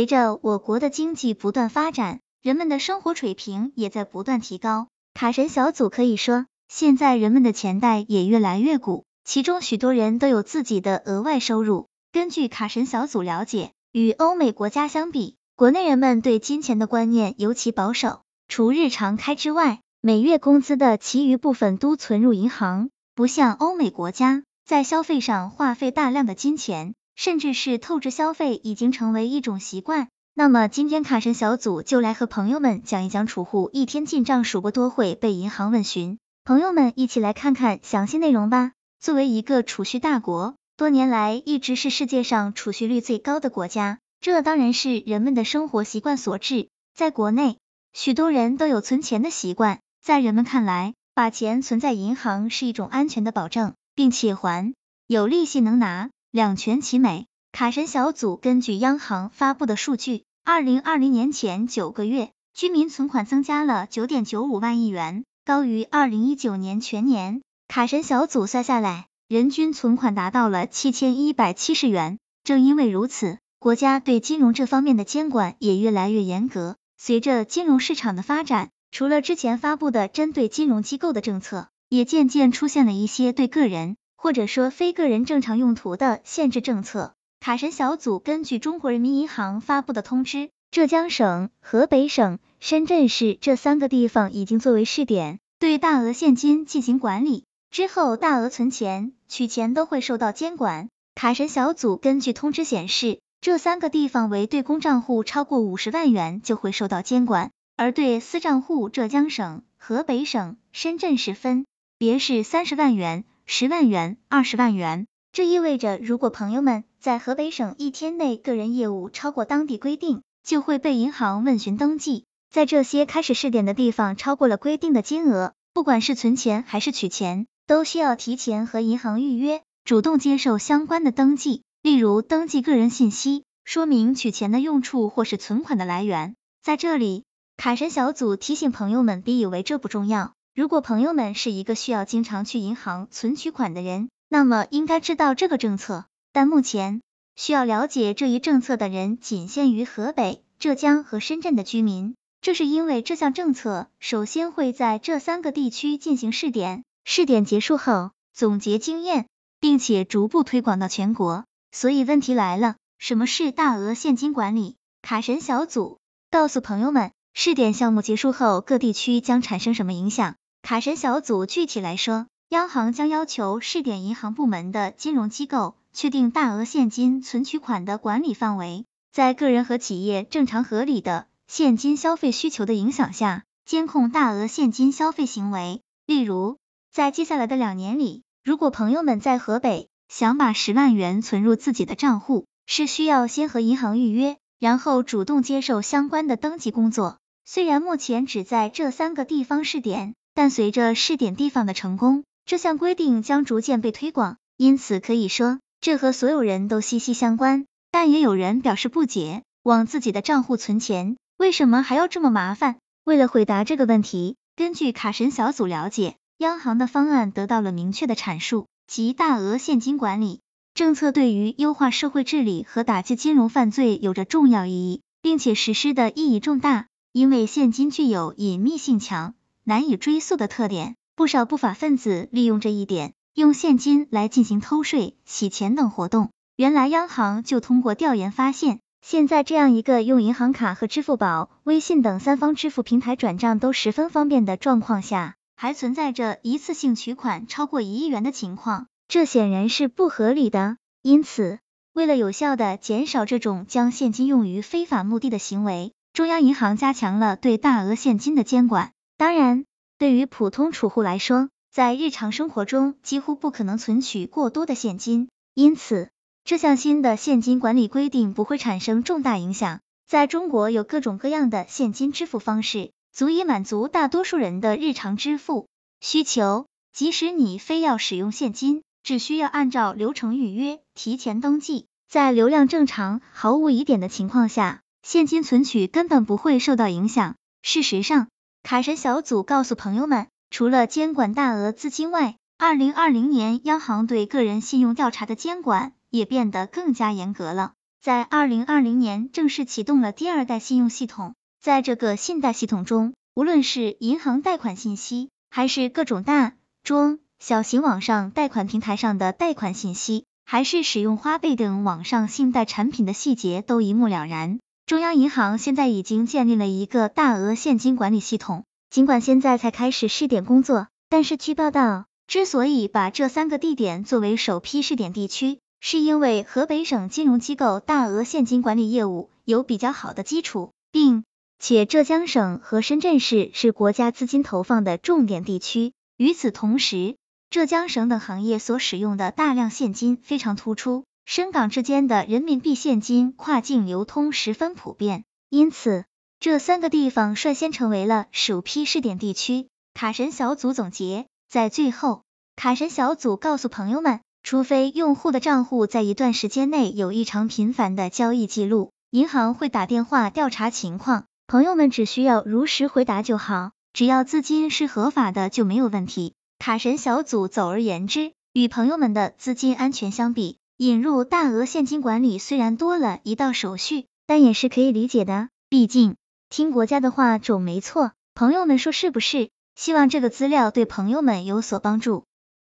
随着我国的经济不断发展，人们的生活水平也在不断提高。卡神小组可以说，现在人们的钱袋也越来越鼓，其中许多人都有自己的额外收入。根据卡神小组了解，与欧美国家相比，国内人们对金钱的观念尤其保守，除日常开支外，每月工资的其余部分都存入银行，不像欧美国家在消费上花费大量的金钱。甚至是透支消费已经成为一种习惯。那么今天卡神小组就来和朋友们讲一讲储户一天进账数过多会被银行问询。朋友们一起来看看详细内容吧。作为一个储蓄大国，多年来一直是世界上储蓄率最高的国家，这当然是人们的生活习惯所致。在国内，许多人都有存钱的习惯，在人们看来，把钱存在银行是一种安全的保证，并且还有利息能拿。两全其美。卡神小组根据央行发布的数据，二零二零年前九个月，居民存款增加了九点九五万亿元，高于二零一九年全年。卡神小组算下来，人均存款达到了七千一百七十元。正因为如此，国家对金融这方面的监管也越来越严格。随着金融市场的发展，除了之前发布的针对金融机构的政策，也渐渐出现了一些对个人。或者说非个人正常用途的限制政策。卡神小组根据中国人民银行发布的通知，浙江省、河北省、深圳市这三个地方已经作为试点，对大额现金进行管理。之后大额存钱、取钱都会受到监管。卡神小组根据通知显示，这三个地方为对公账户超过五十万元就会受到监管，而对私账户，浙江省、河北省、深圳市分别是三十万元。十万元、二十万元，这意味着如果朋友们在河北省一天内个人业务超过当地规定，就会被银行问询登记。在这些开始试点的地方超过了规定的金额，不管是存钱还是取钱，都需要提前和银行预约，主动接受相关的登记，例如登记个人信息，说明取钱的用处或是存款的来源。在这里，卡神小组提醒朋友们，别以为这不重要。如果朋友们是一个需要经常去银行存取款的人，那么应该知道这个政策。但目前需要了解这一政策的人仅限于河北、浙江和深圳的居民。这是因为这项政策首先会在这三个地区进行试点，试点结束后总结经验，并且逐步推广到全国。所以问题来了，什么是大额现金管理？卡神小组告诉朋友们，试点项目结束后，各地区将产生什么影响？卡神小组具体来说，央行将要求试点银行部门的金融机构确定大额现金存取款的管理范围，在个人和企业正常合理的现金消费需求的影响下，监控大额现金消费行为。例如，在接下来的两年里，如果朋友们在河北想把十万元存入自己的账户，是需要先和银行预约，然后主动接受相关的登记工作。虽然目前只在这三个地方试点。但随着试点地方的成功，这项规定将逐渐被推广，因此可以说，这和所有人都息息相关。但也有人表示不解，往自己的账户存钱，为什么还要这么麻烦？为了回答这个问题，根据卡神小组了解，央行的方案得到了明确的阐述，即大额现金管理政策对于优化社会治理和打击金融犯罪有着重要意义，并且实施的意义重大，因为现金具有隐秘性强。难以追溯的特点，不少不法分子利用这一点，用现金来进行偷税、洗钱等活动。原来央行就通过调研发现，现在这样一个用银行卡和支付宝、微信等三方支付平台转账都十分方便的状况下，还存在着一次性取款超过一亿元的情况，这显然是不合理的。因此，为了有效的减少这种将现金用于非法目的的行为，中央银行加强了对大额现金的监管。当然，对于普通储户来说，在日常生活中几乎不可能存取过多的现金，因此这项新的现金管理规定不会产生重大影响。在中国有各种各样的现金支付方式，足以满足大多数人的日常支付需求。即使你非要使用现金，只需要按照流程预约、提前登记，在流量正常、毫无疑点的情况下，现金存取根本不会受到影响。事实上，卡神小组告诉朋友们，除了监管大额资金外，二零二零年央行对个人信用调查的监管也变得更加严格了。在二零二零年正式启动了第二代信用系统。在这个信贷系统中，无论是银行贷款信息，还是各种大、中、小型网上贷款平台上的贷款信息，还是使用花呗等网上信贷产品的细节，都一目了然。中央银行现在已经建立了一个大额现金管理系统，尽管现在才开始试点工作，但是据报道，之所以把这三个地点作为首批试点地区，是因为河北省金融机构大额现金管理业务有比较好的基础，并。且浙江省和深圳市是国家资金投放的重点地区。与此同时，浙江省等行业所使用的大量现金非常突出，深港之间的人民币现金跨境流通十分普遍，因此这三个地方率先成为了首批试点地区。卡神小组总结，在最后，卡神小组告诉朋友们，除非用户的账户在一段时间内有异常频繁的交易记录，银行会打电话调查情况。朋友们只需要如实回答就好，只要资金是合法的就没有问题。卡神小组总而言之，与朋友们的资金安全相比，引入大额现金管理虽然多了一道手续，但也是可以理解的。毕竟听国家的话准没错，朋友们说是不是？希望这个资料对朋友们有所帮助。